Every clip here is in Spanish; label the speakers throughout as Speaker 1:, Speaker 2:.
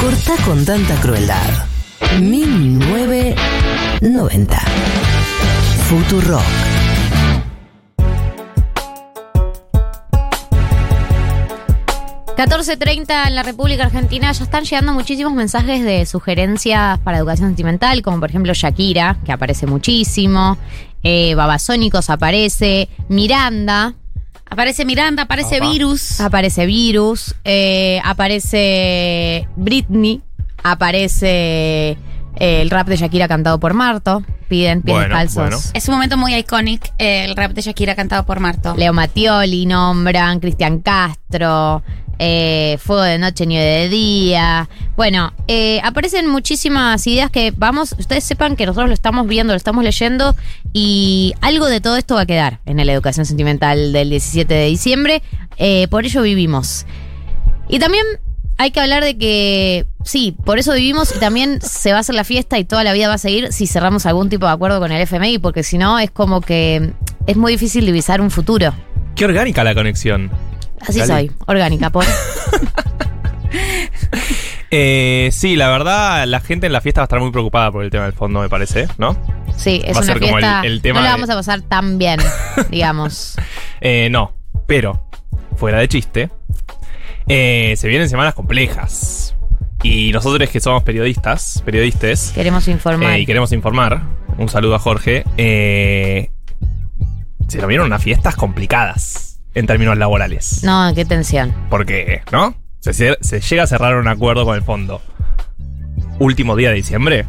Speaker 1: Corta con tanta crueldad. 1990. Futurock.
Speaker 2: ...14.30 en la República Argentina... ...ya están llegando muchísimos mensajes de sugerencias... ...para educación sentimental... ...como por ejemplo Shakira... ...que aparece muchísimo... Eh, Babasónicos aparece... Miranda...
Speaker 3: Aparece Miranda, aparece
Speaker 4: Opa.
Speaker 3: Virus.
Speaker 2: Aparece Virus... eh, Aparece Britney... Aparece... eh, el rap de Shakira cantado por Marto... Piden pies
Speaker 4: Bueno,
Speaker 2: descalzos...
Speaker 4: bueno.
Speaker 3: Es un momento muy icónico, eh, el rap de Shakira cantado por Marto.
Speaker 2: Leo Mattioli nombran, Cristian Castro, eh, Fuego de Noche, Nieve de Día. Bueno, eh, aparecen muchísimas ideas que vamos, ustedes sepan que nosotros lo estamos viendo, lo estamos leyendo y algo de todo esto va a quedar en la educación sentimental del 17 de diciembre. Eh, por ello vivimos. Y también hay que hablar de que, sí, por eso vivimos y también se va a hacer la fiesta y toda la vida va a seguir si cerramos algún tipo de acuerdo con el FMI, porque si no es como que es muy difícil divisar un futuro.
Speaker 4: Qué orgánica la conexión.
Speaker 2: Así soy, orgánica, por.
Speaker 4: Eh, sí, la verdad, la gente en la fiesta va a estar muy preocupada por el tema del fondo, me parece, ¿no?
Speaker 2: Sí, es
Speaker 4: Va a
Speaker 2: una
Speaker 4: ser como el-
Speaker 2: fiesta.
Speaker 4: el tema
Speaker 2: no la
Speaker 4: de-
Speaker 2: vamos a pasar tan bien, digamos.
Speaker 4: Eh, no, pero, fuera de chiste, eh, se vienen semanas complejas. Y nosotros que somos periodistas, periodistas,
Speaker 2: Queremos informar.
Speaker 4: eh, y queremos informar, un saludo a Jorge, eh, se nos vieron unas fiestas complicadas en términos laborales.
Speaker 2: No, qué tensión.
Speaker 4: Porque, ¿no? Se, llega a cerrar un acuerdo con el fondo. Último día de diciembre.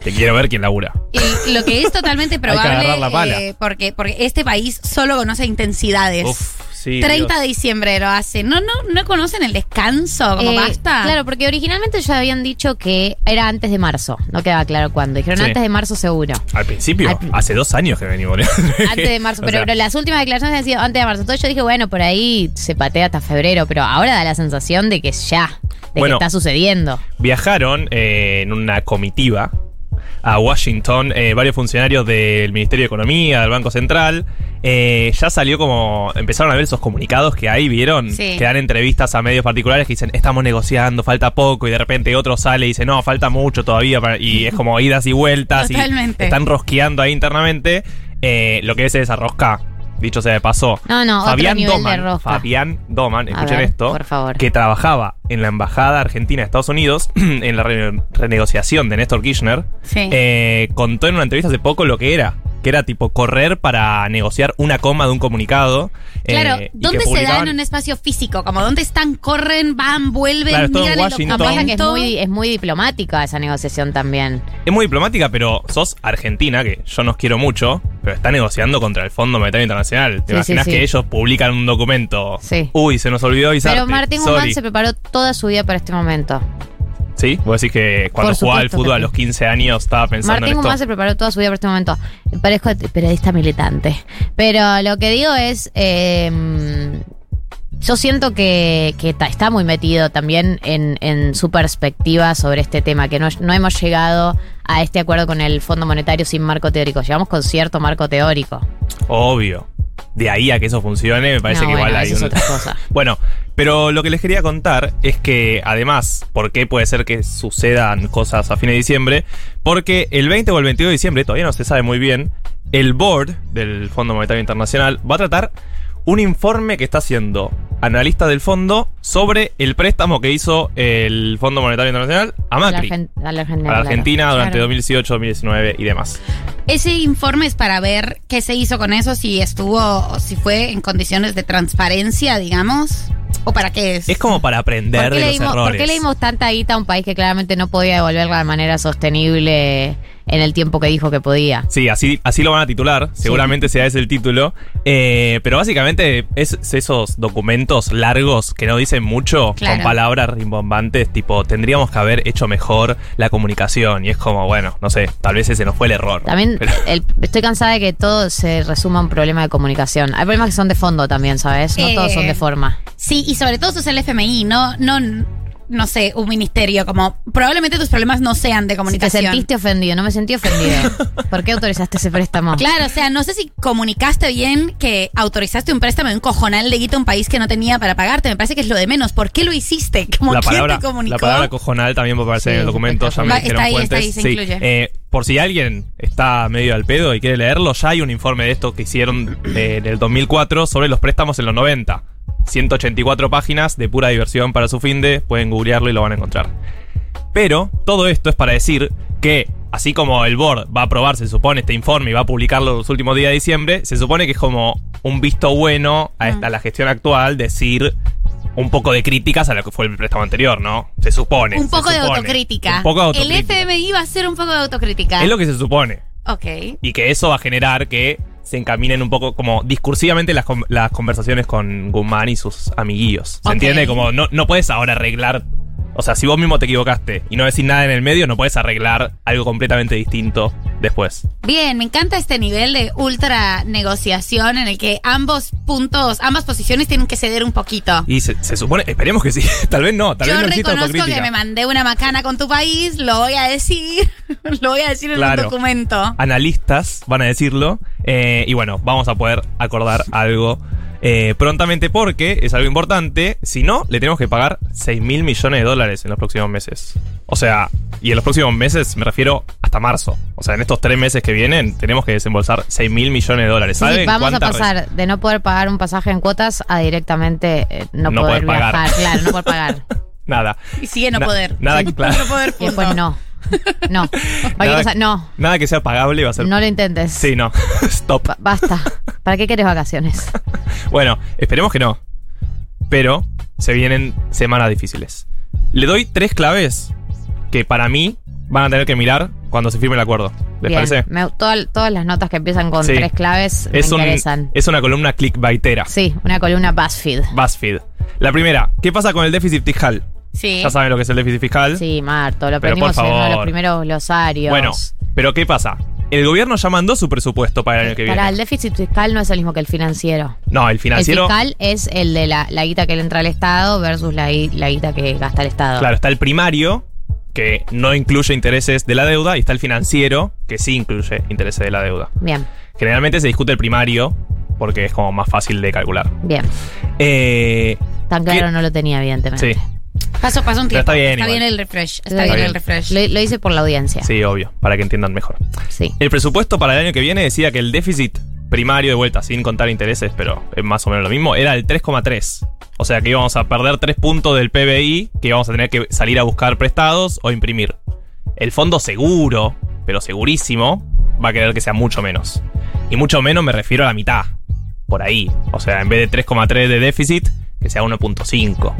Speaker 4: Te quiero ver quién labura.
Speaker 3: Y lo que es totalmente
Speaker 4: que agarrar
Speaker 3: probable,
Speaker 4: la pala.
Speaker 3: eh, porque, porque este país solo conoce intensidades.
Speaker 4: Uf, sí.
Speaker 3: 30
Speaker 4: Dios.
Speaker 3: de diciembre lo hace. ¿No, no, ¿No conocen el descanso? Como
Speaker 2: Eh,
Speaker 3: basta.
Speaker 2: Claro, porque originalmente ya habían dicho que era antes de marzo. No quedaba claro cuándo. Dijeron
Speaker 4: Sí.
Speaker 2: antes de marzo seguro.
Speaker 4: Al principio,
Speaker 2: Al-
Speaker 4: hace dos años que venimos.
Speaker 2: Antes de marzo,
Speaker 4: O
Speaker 2: pero,
Speaker 4: sea,
Speaker 2: pero las últimas declaraciones han sido antes de marzo. Entonces yo dije, bueno, por ahí se patea hasta febrero, pero ahora da la sensación de que ya, de
Speaker 4: Bueno.
Speaker 2: que está sucediendo.
Speaker 4: Viajaron eh, en una comitiva a Washington eh, varios funcionarios del Ministerio de Economía, del Banco Central. Eh, ya salió como. Empezaron a ver esos comunicados que hay, ¿vieron?
Speaker 3: Sí.
Speaker 4: Que dan entrevistas a medios particulares que dicen, estamos negociando, falta poco, y de repente otro sale y dice, no, falta mucho todavía, para-", y es como idas y vueltas,
Speaker 3: Totalmente.
Speaker 4: y están rosqueando ahí internamente. Eh, lo que es esa rosca, dicho sea de paso.
Speaker 2: No, no,
Speaker 4: Fabián Doman. Fabián Doman, escuchen
Speaker 2: ver,
Speaker 4: esto,
Speaker 2: por favor.
Speaker 4: que trabajaba en la embajada argentina de Estados Unidos en la re- renegociación de Néstor Kirchner,
Speaker 3: Sí.
Speaker 4: eh, contó en una entrevista hace poco lo que era, que era tipo correr para negociar una coma de un comunicado.
Speaker 3: Claro,
Speaker 4: eh, y
Speaker 3: ¿dónde se da en un espacio físico? Como dónde están, corren, van, vuelven,
Speaker 4: Claro,
Speaker 3: miran el
Speaker 4: Washington.
Speaker 2: No, pasa que es muy, es muy diplomática esa negociación también.
Speaker 4: Es muy diplomática, pero sos argentina, que yo nos quiero mucho, pero está negociando contra el Fondo Monetario Internacional. ¿Te
Speaker 2: Sí,
Speaker 4: imaginas
Speaker 2: sí, sí.
Speaker 4: que ellos publican un documento?
Speaker 2: Sí.
Speaker 4: Uy, se nos olvidó avisarte.
Speaker 2: Pero Martín. Guzmán se preparó toda su vida para este momento.
Speaker 4: ¿Sí? Vos decís que cuando jugaba al fútbol a los 15 años estaba pensando
Speaker 2: Martín
Speaker 4: en esto.
Speaker 2: Guzmán se preparó toda su vida para este momento. Parezco periodista militante. Pero lo que digo es. eh, yo siento que, que ta- está muy metido también en, en su perspectiva sobre este tema, que no, no hemos llegado a este acuerdo con el Fondo Monetario sin marco teórico. Llegamos con cierto marco teórico.
Speaker 4: Obvio. De ahí a que eso funcione, me parece
Speaker 2: No,
Speaker 4: que igual
Speaker 2: bueno,
Speaker 4: hay
Speaker 2: eso es
Speaker 4: un...
Speaker 2: otra cosa.
Speaker 4: Bueno, pero lo que les quería contar es que además, ¿por qué puede ser que sucedan cosas a fin de diciembre? Porque el 20 o el 22 de diciembre, todavía no se sabe muy bien, el board del Fondo Monetario Internacional va a tratar un informe que está haciendo analista del fondo sobre el préstamo que hizo el Fondo Monetario Internacional a
Speaker 2: A la,
Speaker 4: Macri.
Speaker 2: A la Argentina.
Speaker 4: A la
Speaker 2: claro.
Speaker 4: Argentina durante
Speaker 3: Claro.
Speaker 4: 2018, 2019 y demás.
Speaker 3: Ese informe es para ver qué se hizo con eso, si estuvo, o si fue en condiciones de transparencia, digamos. ¿O para qué es?
Speaker 4: Es como para aprender
Speaker 2: ¿Por qué,
Speaker 4: de
Speaker 2: le
Speaker 4: los
Speaker 2: dimos,
Speaker 4: errores.
Speaker 2: por qué le dimos tanta guita a un país que claramente no podía devolverla de manera sostenible en el tiempo que dijo que podía?
Speaker 4: Sí, así, así lo van a titular, seguramente sea ese el título. Eh, pero básicamente es esos documentos largos que no dicen mucho,
Speaker 3: Claro.
Speaker 4: con palabras rimbombantes, tipo, tendríamos que haber hecho mejor la comunicación. Y es como, bueno, no sé, tal vez ese no fue el error.
Speaker 2: También
Speaker 4: Pero-
Speaker 2: el- estoy cansada de que todo se resuma a un problema de comunicación. Hay problemas que son de fondo también, ¿sabes? No
Speaker 3: Eh,
Speaker 2: todos son de forma.
Speaker 3: Sí, y sobre todo eso es el FMI, no, no, no sé, un ministerio, como probablemente tus problemas no sean de
Speaker 2: Si te
Speaker 3: comunicación.
Speaker 2: sentiste ofendido, no me sentí ofendido. ¿Por qué autorizaste ese préstamo?
Speaker 3: Claro, o sea, no sé si comunicaste bien que autorizaste un préstamo de un cojonal de guita a un país que no tenía para pagarte. Me parece que es lo de menos. ¿Por qué lo hiciste? Como
Speaker 4: la
Speaker 3: quién
Speaker 4: palabra,
Speaker 3: te comunicó.
Speaker 4: la palabra cojonal también va a aparecer
Speaker 2: Sí,
Speaker 4: en el documento, ya me
Speaker 3: Va-
Speaker 4: dijeron
Speaker 3: está ahí, está
Speaker 4: fuentes.
Speaker 3: ahí, se
Speaker 4: Sí,
Speaker 3: incluye.
Speaker 4: eh, por si alguien está medio al pedo y quiere leerlo, ya hay un informe de esto que hicieron eh, en el 2004 sobre los préstamos en los 90. 184 páginas de pura diversión para su fin de, pueden googlearlo y lo van a encontrar. Pero todo esto es para decir que, así como el board va a aprobar, se supone, este informe y va a publicarlo los últimos días de diciembre, se supone que es como un visto bueno a, esta, a la gestión actual decir un poco de críticas a lo que fue el préstamo anterior, ¿no? Se supone.
Speaker 3: Un poco de
Speaker 4: supone.
Speaker 3: autocrítica.
Speaker 4: Un poco de
Speaker 3: El. FMI va a ser un poco de autocrítica.
Speaker 4: Es lo que se supone.
Speaker 3: Ok.
Speaker 4: Y que eso va a generar que se encaminen un poco como discursivamente las, las conversaciones con Guzmán y sus amiguillos. ¿Se entiende? Como no, no puedes ahora arreglar. O sea, si vos mismo te equivocaste y no decís nada en el medio, no puedes arreglar algo completamente distinto después.
Speaker 3: Bien, me encanta este nivel de ultra negociación en el que ambos puntos, ambas posiciones tienen que ceder un poquito.
Speaker 4: Y se, se supone, esperemos que sí. Tal vez no, tal
Speaker 3: Yo
Speaker 4: vez no exista
Speaker 3: reconozco que me mandé una macana con tu país, lo voy a decir, lo voy a decir en
Speaker 4: Claro.
Speaker 3: un documento.
Speaker 4: analistas van a decirlo. eh, y bueno, vamos a poder acordar algo eh, prontamente porque es algo importante. Si no, le tenemos que pagar 6 mil millones de dólares en los próximos meses. O sea, y en los próximos meses me refiero hasta marzo. O sea, en estos tres meses que vienen tenemos que desembolsar 6 mil millones de dólares.
Speaker 2: Sí,
Speaker 4: ¿Saben
Speaker 2: vamos a pasar de no poder pagar un pasaje en cuotas a directamente eh, no,
Speaker 4: No
Speaker 2: poder,
Speaker 4: poder pagar.
Speaker 2: viajar. Claro, no poder pagar.
Speaker 4: Nada.
Speaker 3: Y sigue no
Speaker 4: Na-
Speaker 3: poder.
Speaker 4: nada
Speaker 3: Sí,
Speaker 4: que- claro.
Speaker 3: No poder,
Speaker 2: Y después no. No. Cualquier
Speaker 4: Nada-
Speaker 2: cosa, no.
Speaker 4: Nada que sea pagable va a ser.
Speaker 2: No lo intentes.
Speaker 4: Sí, no. Stop.
Speaker 2: Ba- Basta. ¿Para qué quieres vacaciones?
Speaker 4: Bueno, esperemos que no. Pero se vienen semanas difíciles. Le doy tres claves que para mí van a tener que mirar cuando se firme el acuerdo. ¿Les
Speaker 2: Bien.
Speaker 4: parece?
Speaker 2: Me- todas las notas que empiezan con
Speaker 4: Sí.
Speaker 2: tres claves
Speaker 4: Es,
Speaker 2: me
Speaker 4: un-
Speaker 2: interesan.
Speaker 4: es una columna clickbaitera.
Speaker 2: Sí, una columna BuzzFeed.
Speaker 4: BuzzFeed. La primera, ¿qué pasa con el déficit fiscal?
Speaker 3: Sí.
Speaker 4: Ya saben lo que es el déficit fiscal.
Speaker 2: Sí, Marto, lo
Speaker 4: Pero por
Speaker 2: aprendimos en uno de los
Speaker 4: favor.
Speaker 2: primeros glosarios.
Speaker 4: Bueno, pero ¿qué pasa? El gobierno ya mandó su presupuesto para el año que viene.
Speaker 2: Para el déficit fiscal no es el mismo que el financiero.
Speaker 4: No, el financiero.
Speaker 2: El fiscal es el de la, la guita que le entra al Estado versus la, gui- la guita que gasta el Estado.
Speaker 4: Claro, está el primario, que no incluye intereses de la deuda, y está el financiero, que sí incluye intereses de la deuda.
Speaker 2: Bien,
Speaker 4: Generalmente se discute el primario, porque es como más fácil de calcular.
Speaker 2: bien.
Speaker 4: Eh,
Speaker 2: Tan claro
Speaker 4: ¿Qué?
Speaker 2: no lo tenía, evidentemente.
Speaker 4: sí,
Speaker 3: Paso, paso un
Speaker 4: Pero
Speaker 3: tiempo.
Speaker 4: está bien igual.
Speaker 3: el refresh. Está
Speaker 2: Está
Speaker 3: bien,
Speaker 4: bien.
Speaker 3: el refresh.
Speaker 2: Lo, lo hice por la audiencia.
Speaker 4: sí, obvio, para que entiendan mejor.
Speaker 2: Sí.
Speaker 4: El presupuesto para el año que viene decía que el déficit primario de vuelta, sin contar intereses, pero es más o menos lo mismo, era el 3,3. O sea que íbamos a perder 3 puntos del PBI que íbamos a tener que salir a buscar prestados o imprimir. El fondo seguro, pero segurísimo, va a querer que sea mucho menos. Y mucho menos me refiero a la mitad. Por ahí. O sea, en vez de 3,3 de déficit, que sea 1,5.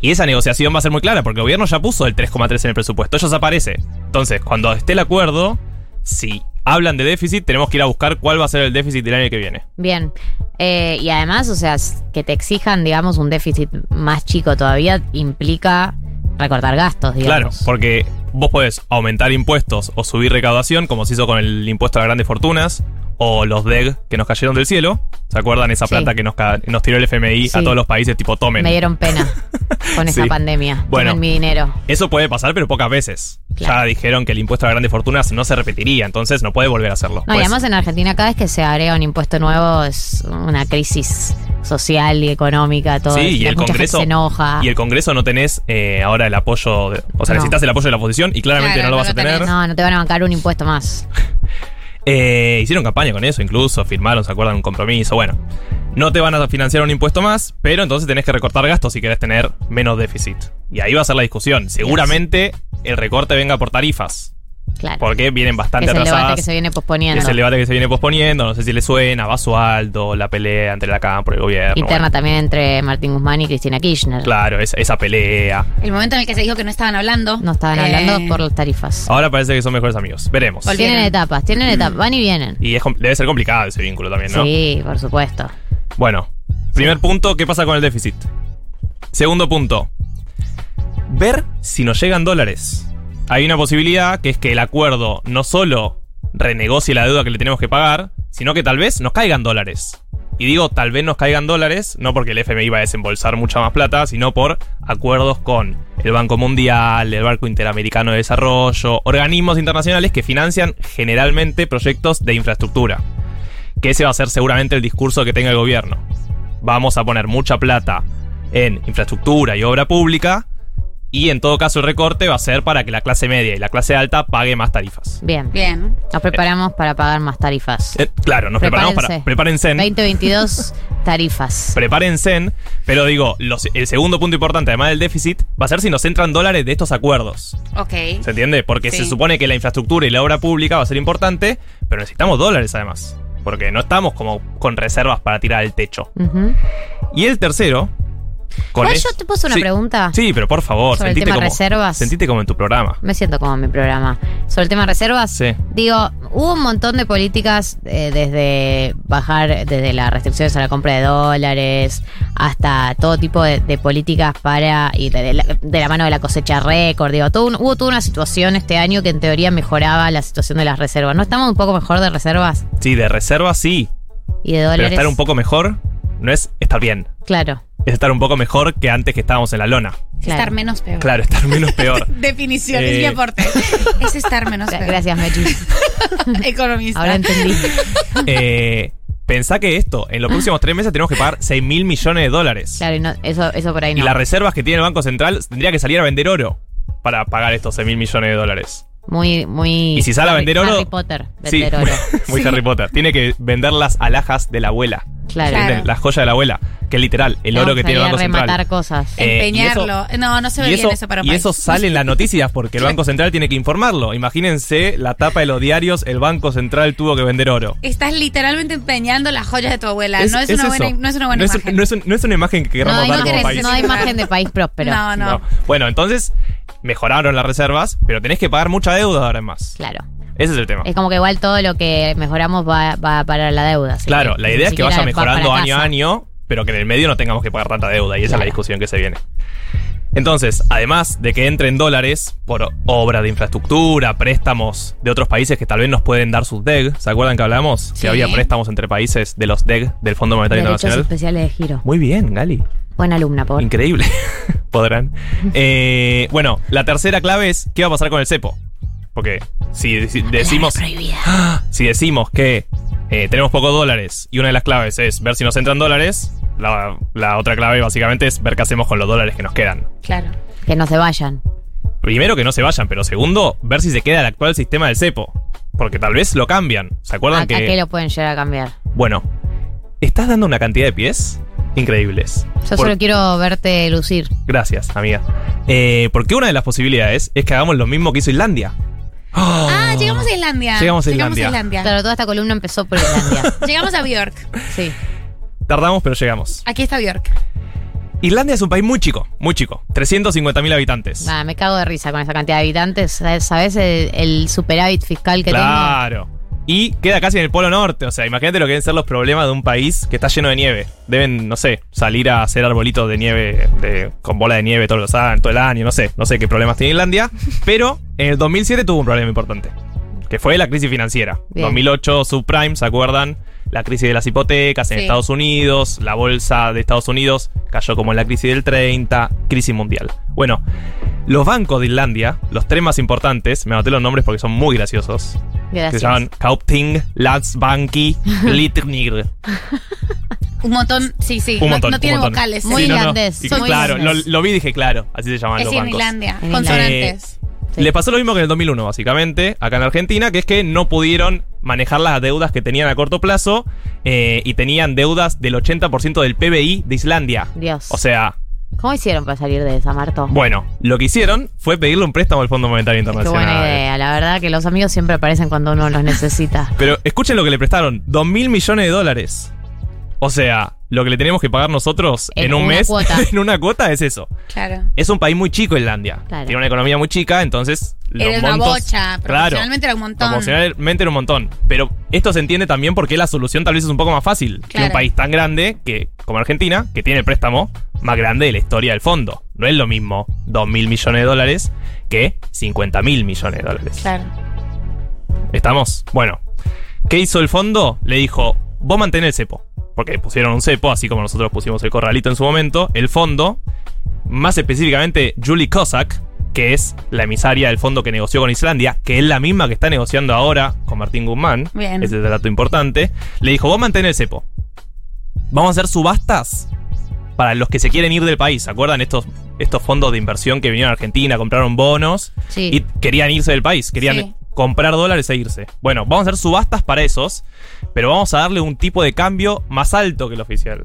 Speaker 4: Y esa negociación va a ser muy clara porque el gobierno ya puso el 3,3 en el presupuesto. Se aparece. Entonces, cuando esté el acuerdo, si hablan de déficit, tenemos que ir a buscar cuál va a ser el déficit del año que viene.
Speaker 2: Bien. Eh, y además, o sea, que te exijan, digamos, un déficit más chico todavía implica recortar gastos,
Speaker 4: Claro,
Speaker 2: digamos.
Speaker 4: porque vos podés aumentar impuestos o subir recaudación, como se hizo con el impuesto a las grandes fortunas, o los DEG que nos cayeron del cielo. ¿Se acuerdan esa
Speaker 2: Sí.
Speaker 4: plata que nos, nos tiró el FMI a todos los países tipo tomen?
Speaker 2: Me dieron pena con esa
Speaker 4: Sí.
Speaker 2: pandemia.
Speaker 4: Bueno.
Speaker 2: Tomen mi dinero.
Speaker 4: Eso puede pasar, pero pocas veces.
Speaker 2: Claro.
Speaker 4: Ya dijeron que el impuesto a las grandes fortunas no se repetiría, entonces no puede volver a hacerlo.
Speaker 2: No, y
Speaker 4: Pues-
Speaker 2: además en Argentina cada vez que se agrega un impuesto nuevo es una crisis social y económica, todo.
Speaker 4: Sí, y el Congreso.
Speaker 2: se enoja.
Speaker 4: Y el Congreso no tenés eh, ahora el apoyo. de- o sea,
Speaker 2: No.
Speaker 4: necesitas el apoyo de la oposición y claramente
Speaker 3: Claro,
Speaker 4: no lo
Speaker 3: no
Speaker 4: vas a tener.
Speaker 3: tenés.
Speaker 2: No, no te van a bancar un impuesto más.
Speaker 4: Eh, hicieron campaña con eso, incluso, firmaron, se acuerdan, un compromiso. Bueno, no te van a financiar un impuesto más, pero entonces tenés que recortar gastos si querés tener menos déficit. Y ahí va a ser la discusión. Seguramente el recorte venga por tarifas,
Speaker 2: Claro.
Speaker 4: porque vienen bastante
Speaker 2: es el debate
Speaker 4: atrasadas.
Speaker 2: que se viene posponiendo.
Speaker 4: Es el debate que se viene posponiendo, no sé si le suena, vaso alto, la pelea entre la Cámara y el gobierno.
Speaker 2: Interna
Speaker 4: bueno.
Speaker 2: también entre Martín Guzmán y Cristina Kirchner.
Speaker 4: Claro, esa, esa pelea.
Speaker 3: El momento en el que se dijo que no estaban hablando.
Speaker 2: No estaban
Speaker 3: eh,
Speaker 2: hablando por las tarifas.
Speaker 4: Ahora parece que son mejores amigos. Veremos.
Speaker 3: Volvi-
Speaker 2: Tienen
Speaker 3: Volvieron.
Speaker 2: etapas, tienen etapas, van y vienen.
Speaker 4: Y es debe ser complicado ese vínculo también, ¿no?
Speaker 2: Sí, por supuesto.
Speaker 4: Bueno, primer punto, ¿qué pasa con el déficit? Segundo punto, ver si nos llegan dólares. Hay una posibilidad que es que el acuerdo no solo renegocie la deuda que le tenemos que pagar, sino que tal vez nos caigan dólares. Y digo, tal vez nos caigan dólares, no porque el FMI va a desembolsar mucha más plata, sino por acuerdos con el Banco Mundial, el Banco Interamericano de Desarrollo, organismos internacionales que financian generalmente proyectos de infraestructura. Que ese va a ser seguramente el discurso que tenga el gobierno. Vamos a poner mucha plata en infraestructura y obra pública, y en todo caso el recorte va a ser para que la clase media y la clase alta pague más tarifas.
Speaker 2: Bien.
Speaker 3: Bien.
Speaker 2: Nos preparamos para pagar más tarifas.
Speaker 4: Eh, claro, nos preparamos para. Prepárense.
Speaker 2: 2022 tarifas.
Speaker 4: Prepárense, pero digo, los- el segundo punto importante, además del déficit, va a ser si nos entran dólares de estos acuerdos.
Speaker 3: Ok.
Speaker 4: ¿Se entiende? Porque
Speaker 3: Sí.
Speaker 4: se supone que la infraestructura y la obra pública va a ser importante, pero necesitamos dólares además. Porque no estamos como con reservas para tirar al techo. Y el tercero. Con
Speaker 2: ¿Puedo
Speaker 4: es-
Speaker 2: yo te puedo hacer una
Speaker 4: Sí.
Speaker 2: pregunta?
Speaker 4: Sí, pero por favor,
Speaker 2: Sobre el
Speaker 4: sentite
Speaker 2: tema
Speaker 4: como,
Speaker 2: reservas.
Speaker 4: Sentite como en tu programa.
Speaker 2: Me siento como en mi programa. Sobre el tema reservas,
Speaker 4: Sí.
Speaker 2: digo, hubo un montón de políticas eh, desde bajar, desde las restricciones a la compra de dólares, hasta todo tipo de, de políticas para, y de, de la, de la mano de la cosecha récord, digo, todo un- hubo toda una situación este año que en teoría mejoraba la situación de las reservas. ¿No estamos un poco mejor de reservas
Speaker 4: Sí, de reserva sí,
Speaker 2: y de
Speaker 4: pero
Speaker 2: dólares?
Speaker 4: estar un poco mejor no es estar bien.
Speaker 2: Claro,
Speaker 4: Es estar un poco mejor que antes que estábamos en la lona.
Speaker 2: claro.
Speaker 3: Estar menos peor.
Speaker 4: Claro, estar menos peor.
Speaker 3: Definición, es
Speaker 4: Eh.
Speaker 3: mi aporte. Es estar menos peor.
Speaker 2: Gracias, Mechi.
Speaker 3: Economista.
Speaker 2: Ahora entendí.
Speaker 4: Eh, pensá que esto, en los próximos tres meses tenemos que pagar 6 mil millones de dólares.
Speaker 2: Claro, y no, eso, eso por ahí
Speaker 4: Y
Speaker 2: no.
Speaker 4: las reservas que tiene el Banco Central tendría que salir a vender oro para pagar estos 6 mil millones de dólares.
Speaker 2: Muy, muy.
Speaker 4: Y si sale a vender oro-
Speaker 2: Harry Potter,
Speaker 4: Sí,
Speaker 2: vender oro.
Speaker 4: muy Harry Potter. Tiene que vender las alhajas de la abuela.
Speaker 2: Claro.
Speaker 3: Claro.
Speaker 4: ¿Entienden? Las joyas de la abuela. Que es literal, el oro que tiene el Banco Central.
Speaker 2: rematar cosas.
Speaker 4: Eh,
Speaker 3: Empeñarlo. no, no se ve
Speaker 4: y
Speaker 3: bien
Speaker 4: eso,
Speaker 3: eso para un
Speaker 4: y
Speaker 3: país.
Speaker 4: eso sale en las noticias porque el Banco Central tiene que informarlo. Imagínense la tapa de los diarios, el Banco Central tuvo que vender oro.
Speaker 3: Estás literalmente empeñando las joyas de tu abuela.
Speaker 4: Es-
Speaker 3: no, es
Speaker 4: es
Speaker 3: una buena,
Speaker 4: eso.
Speaker 3: no es una buena
Speaker 4: no es,
Speaker 3: imagen.
Speaker 4: no es un- no es una imagen que
Speaker 2: No
Speaker 4: queramos
Speaker 2: hay,
Speaker 4: dar
Speaker 3: no
Speaker 4: como país.
Speaker 2: no hay imagen de país próspero.
Speaker 3: No, no.
Speaker 4: No. Bueno, entonces mejoraron las reservas, pero tenés que pagar mucha deuda ahora más.
Speaker 2: Claro.
Speaker 4: Ese es el tema.
Speaker 2: Es como que igual todo lo que mejoramos va, va para la deuda. así
Speaker 4: Claro,
Speaker 2: que
Speaker 4: la
Speaker 2: ni
Speaker 4: idea es que
Speaker 2: siquiera
Speaker 4: vaya
Speaker 2: va
Speaker 4: mejorando
Speaker 2: para
Speaker 4: año a
Speaker 2: casa.
Speaker 4: año, pero que en el medio no tengamos que pagar tanta deuda, y esa es
Speaker 2: Claro.
Speaker 4: la discusión que se viene. Entonces, además de que entren dólares por obra de infraestructura, préstamos de otros países que tal vez nos pueden dar sus DEG, ¿se acuerdan que hablamos?
Speaker 3: Sí.
Speaker 4: Que había préstamos entre países de los DEG, del Fondo Monetario
Speaker 2: Derechos
Speaker 4: Internacional.
Speaker 2: especiales de giro.
Speaker 4: Muy bien, Gali.
Speaker 2: Buena alumna, por.
Speaker 4: Increíble. Podrán. Eh, bueno, la tercera clave es qué va a pasar con el cepo. Porque si, si decimos...
Speaker 2: Prohibida.
Speaker 4: Si decimos que eh, tenemos pocos dólares y una de las claves es ver si nos entran dólares, la, la otra clave básicamente es ver qué hacemos con los dólares que nos quedan.
Speaker 3: Claro.
Speaker 2: Que no se vayan.
Speaker 4: Primero que no se vayan, pero segundo, ver si se queda el actual sistema del cepo. Porque tal vez lo cambian. ¿Se acuerdan
Speaker 2: Acá
Speaker 4: que.?
Speaker 2: que lo pueden llegar a cambiar.
Speaker 4: Bueno, estás dando una cantidad de pies increíbles.
Speaker 2: Yo
Speaker 4: Por-
Speaker 2: solo quiero verte lucir.
Speaker 4: Gracias, amiga. Eh, porque una de las posibilidades es que hagamos lo mismo que hizo Islandia.
Speaker 3: Ah, llegamos a Islandia.
Speaker 4: Llegamos a
Speaker 3: Llegamos
Speaker 4: Islandia.
Speaker 3: a Islandia.
Speaker 2: Claro, toda esta columna empezó por Islandia.
Speaker 3: Llegamos a Bjork.
Speaker 2: Sí.
Speaker 4: Tardamos, pero llegamos.
Speaker 3: Aquí está Bjork.
Speaker 4: Islandia es un país muy chico, muy chico. 350.000 habitantes.
Speaker 2: Nada, me cago de risa con esa cantidad de habitantes. ¿Sabes, el, el superávit fiscal que
Speaker 4: claro. Y queda casi en el Polo Norte. O sea, imagínate lo que deben ser los problemas de un país que está lleno de nieve. Deben, no sé, salir a hacer arbolitos de nieve de- con bola de nieve todos los años, todo el año. No sé, no sé qué problemas tiene Islandia. Pero en el 2007 tuvo un problema importante. Que fue la crisis financiera.
Speaker 2: Bien.
Speaker 4: 2008, subprime, ¿se acuerdan? La crisis de las hipotecas en
Speaker 3: Sí.
Speaker 4: Estados Unidos. La bolsa de Estados Unidos cayó como en la crisis del 30. Crisis mundial. Bueno, los bancos de Islandia, los tres más importantes, me anoté los nombres porque son muy graciosos. Que se
Speaker 2: Gracias.
Speaker 4: llaman Kaupting, Landsbanki, Glitnir.
Speaker 3: Un montón, sí, sí.
Speaker 4: Un
Speaker 3: no,
Speaker 4: montón.
Speaker 3: no
Speaker 4: un
Speaker 3: tiene
Speaker 4: montón.
Speaker 3: vocales.
Speaker 2: Muy
Speaker 3: sí.
Speaker 4: no, no.
Speaker 2: muy
Speaker 4: claro, lo, vi y dije, claro, así se llaman
Speaker 3: Es
Speaker 4: los bancos.
Speaker 3: Islandia.
Speaker 2: En
Speaker 3: Consonantes.
Speaker 2: Sí.
Speaker 4: Le pasó lo mismo que en el 2001, básicamente, acá en Argentina, que es que no pudieron manejar las deudas que tenían a corto plazo eh, y tenían deudas del 80% del PBI de Islandia.
Speaker 2: Dios.
Speaker 4: O sea,
Speaker 2: ¿Cómo hicieron para salir de esa, Marto?
Speaker 4: bueno, lo que hicieron fue pedirle un préstamo al Fondo Monetario
Speaker 2: Qué
Speaker 4: Internacional.
Speaker 2: buena idea. La verdad que los amigos siempre aparecen cuando uno los necesita.
Speaker 4: Pero escuchen lo que le prestaron: 2 mil millones de dólares. O sea, lo que le tenemos que pagar nosotros en,
Speaker 2: En
Speaker 4: un mes,
Speaker 2: cuota.
Speaker 4: en una cuota, es eso.
Speaker 3: Claro.
Speaker 4: Es un país muy chico, Islandia.
Speaker 2: Claro.
Speaker 4: Tiene una economía muy chica, entonces. los
Speaker 3: Era una bocha. Proporcionalmente era un montón.
Speaker 4: Proporcionalmente era un montón. Pero esto se entiende también porque la solución tal vez es un poco más fácil que un
Speaker 3: Claro.
Speaker 4: país tan grande que, como Argentina, que tiene el préstamo más grande de la historia del fondo. No es lo mismo 2 mil millones de dólares que 50 mil millones de dólares.
Speaker 3: Claro.
Speaker 4: ¿Estamos? Bueno. ¿Qué hizo el fondo? Le dijo, vos mantén el cepo. Porque pusieron un cepo, así como nosotros pusimos el corralito en su momento, el fondo, más específicamente Julie Cossack, que es la emisaria del fondo que negoció con Islandia, que es la misma que está negociando ahora con Martín Guzmán,
Speaker 3: Bien.
Speaker 4: ese es el dato importante, le dijo, vos mantén el cepo. Vamos a hacer subastas para los que se quieren ir del país. ¿Se acuerdan estos, estos fondos de inversión que vinieron a Argentina, compraron bonos
Speaker 2: Sí.
Speaker 4: y querían irse del país? Querían
Speaker 3: Sí.
Speaker 4: Comprar dólares e irse. Bueno, vamos a hacer subastas para esos, pero vamos a darle un tipo de cambio más alto que el oficial.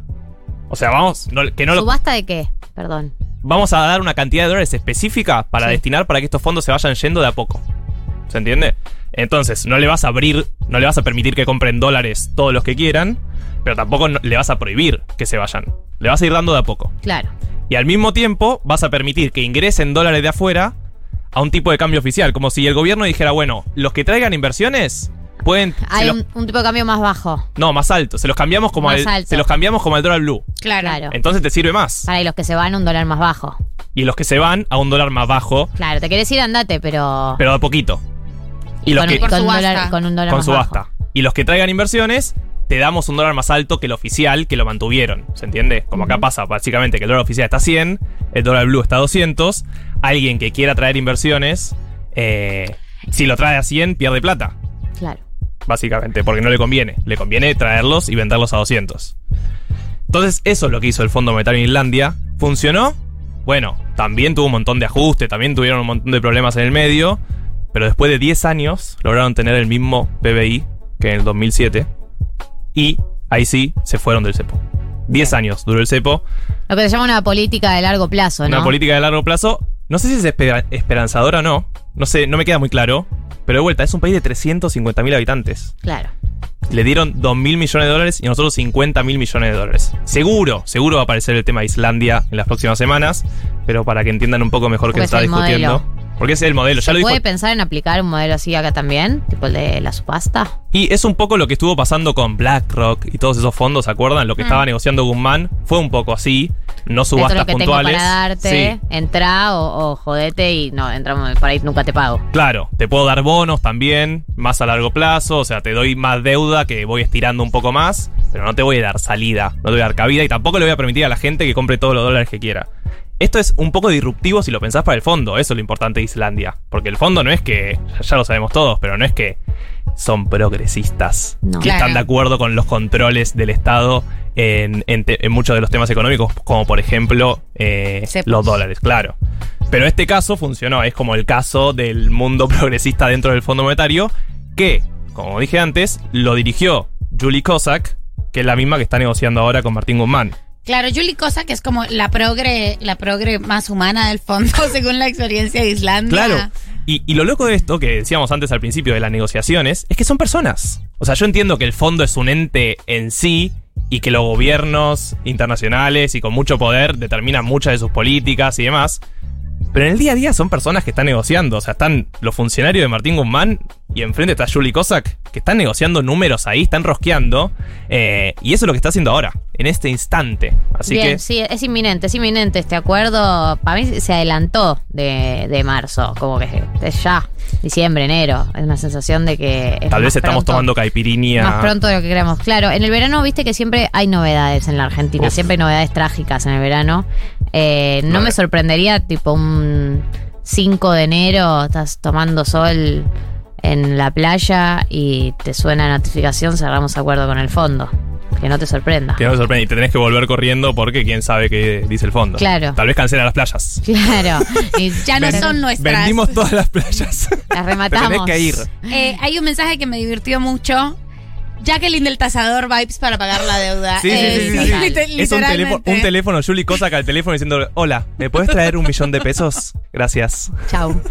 Speaker 4: O sea, vamos, no- que no lo,
Speaker 2: ¿Subasta de qué? Perdón.
Speaker 4: vamos a dar una cantidad de dólares específica para
Speaker 2: Sí.
Speaker 4: destinar para que estos fondos se vayan yendo de a poco. ¿Se entiende? Entonces, no le vas a abrir, no le vas a permitir que compren dólares todos los que quieran, pero tampoco no- le vas a prohibir que se vayan. Le vas a ir dando de a poco.
Speaker 2: Claro.
Speaker 4: Y al mismo tiempo vas a permitir que ingresen dólares de afuera a un tipo de cambio oficial. Como si el gobierno dijera, bueno, los que traigan inversiones pueden...
Speaker 2: Hay
Speaker 4: los-
Speaker 2: un, un tipo de cambio más bajo.
Speaker 4: no, más alto. Se los cambiamos como
Speaker 2: Más
Speaker 4: al,
Speaker 2: alto.
Speaker 4: se los cambiamos como al dólar blue.
Speaker 3: Claro.
Speaker 2: Claro.
Speaker 4: Entonces te sirve más.
Speaker 2: Para los que se van, un dólar más bajo.
Speaker 4: Y los que se van a un dólar más bajo,
Speaker 2: Claro, te querés ir, andate, pero.
Speaker 4: pero de poquito. Y los
Speaker 2: con,
Speaker 4: que,
Speaker 2: con un
Speaker 3: subasta.
Speaker 2: dólar, con un dólar
Speaker 4: con
Speaker 2: más
Speaker 4: subasta.
Speaker 2: bajo.
Speaker 4: Y los que traigan inversiones, te damos un dólar más alto que el oficial que lo mantuvieron. ¿Se entiende? Como acá pasa básicamente que el dólar oficial está a 100, el dólar blue está a 200. Alguien que quiera traer inversiones, eh, si lo trae a 100, pierde plata.
Speaker 2: Claro.
Speaker 4: Básicamente, porque no le conviene. Le conviene traerlos y venderlos a 200. Entonces, eso es lo que hizo el Fondo Monetario en Islandia. ¿Funcionó? Bueno, también tuvo un montón de ajustes, también tuvieron un montón de problemas en el medio. Pero después de 10 años lograron tener el mismo PBI que en el 2007. Y ahí sí se fueron del cepo. 10 años duró el cepo.
Speaker 2: Lo que se llama una política de largo plazo, ¿no?
Speaker 4: Una política de largo plazo. No sé si es espera- esperanzadora o no. No sé, no me queda muy claro. Pero de vuelta, es un país de 350.000 habitantes.
Speaker 2: Claro.
Speaker 4: Le dieron 2 mil millones de dólares y nosotros 50 mil millones de dólares. Seguro, seguro va a aparecer el tema de Islandia en las próximas semanas. Pero para que entiendan un poco mejor qué se está discutiendo.
Speaker 2: modelo.
Speaker 4: Porque ese es el modelo, ya
Speaker 2: ¿Se
Speaker 4: lo dijo.
Speaker 2: puede pensar en aplicar un modelo así acá también? Tipo el de la subasta.
Speaker 4: Y es un poco lo que estuvo pasando con BlackRock y todos esos fondos, ¿se acuerdan? Lo que estaba negociando Guzmán fue un poco así. No
Speaker 2: Mm. Esto es
Speaker 4: subastas
Speaker 2: lo que
Speaker 4: puntuales.
Speaker 2: tengo para darte.
Speaker 4: Sí,
Speaker 2: Entra o, o jodete y no, entramos por ahí nunca te pago.
Speaker 4: Claro, te puedo dar bonos también, más a largo plazo, o sea, te doy más deuda que voy estirando un poco más, pero no te voy a dar salida, no te voy a dar cabida y tampoco le voy a permitir a la gente que compre todos los dólares que quiera. Esto es un poco disruptivo si lo pensás para el fondo, eso es lo importante de Islandia, porque el fondo no es que, ya lo sabemos todos, pero no es que son progresistas,
Speaker 2: No.
Speaker 4: que
Speaker 3: Claro.
Speaker 4: están de acuerdo con los controles del Estado en, en te- en muchos de los temas económicos, como por ejemplo eh, los dólares, claro. Pero este caso funcionó, es como el caso del mundo progresista dentro del Fondo Monetario, que, como dije antes, lo dirigió Julie Cossack, que es la misma que está negociando ahora con Martín Guzmán.
Speaker 3: Claro, Julie Cosa, que es como la progre, la progre más humana del fondo, según la experiencia de Islandia.
Speaker 4: Claro. Y, y lo loco de esto, que decíamos antes al principio de las negociaciones, es que son personas. O sea, yo entiendo que el fondo es un ente en sí y que los gobiernos internacionales y con mucho poder determinan muchas de sus políticas y demás. Pero en el día a día son personas que están negociando. O sea, están los funcionarios de Martín Guzmán y enfrente está Julie Cossack, que están negociando números ahí, están rosqueando. eh, y eso es lo que está haciendo ahora, en este instante. Así
Speaker 2: Bien,
Speaker 4: que.
Speaker 2: sí, es inminente, es inminente este acuerdo. Para mí se adelantó de, de marzo, como que es ya, diciembre, enero. Es una sensación de que. es
Speaker 4: Tal vez estamos
Speaker 2: pronto-
Speaker 4: tomando caipirinha.
Speaker 2: Más pronto de lo que queremos. Claro, en el verano viste que siempre hay novedades en la Argentina,
Speaker 4: Uf.
Speaker 2: siempre hay novedades trágicas en el verano. Eh, no me sorprendería, tipo un 5 de enero, estás tomando sol en la playa y te suena notificación, cerramos acuerdo con el fondo. Que no te sorprenda.
Speaker 4: Que no te sorprende y te tenés que volver corriendo porque quién sabe qué dice el fondo.
Speaker 2: Claro.
Speaker 4: Tal vez cancela las playas.
Speaker 2: Claro. Y
Speaker 3: Ya no
Speaker 4: Ven-
Speaker 3: son nuestras.
Speaker 4: Vendimos todas las playas.
Speaker 2: las
Speaker 4: Te
Speaker 2: rematamos.
Speaker 4: tenés que ir.
Speaker 3: Eh, hay un mensaje que me divirtió mucho. Jacqueline del tasador vibes para pagar la deuda.
Speaker 4: Sí, sí,
Speaker 3: Eh,
Speaker 4: sí, sí,
Speaker 2: sí.
Speaker 4: sí.
Speaker 3: liter-
Speaker 4: Es un teléfono, un teléfono, Julie Cossack al teléfono diciendo, hola, ¿me puedes traer un millón de pesos? Gracias.
Speaker 2: Chau.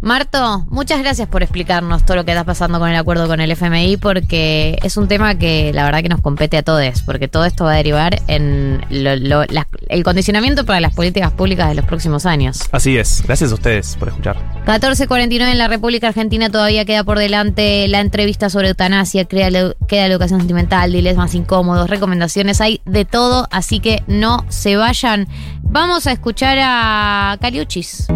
Speaker 2: Marto, muchas gracias por explicarnos todo lo que está pasando con el acuerdo con el FMI, porque es un tema que la verdad que nos compete a todos, porque todo esto va a derivar en lo- lo- las- el condicionamiento para las políticas públicas de los próximos años.
Speaker 4: Así es. Gracias a ustedes por escuchar.
Speaker 2: 14.49 en la República Argentina todavía queda por delante la entrevista sobre eutanasia, crea la- queda educación sentimental, diles más incómodos, recomendaciones, hay de todo, así que no se vayan. Vamos a escuchar a Caliuchis.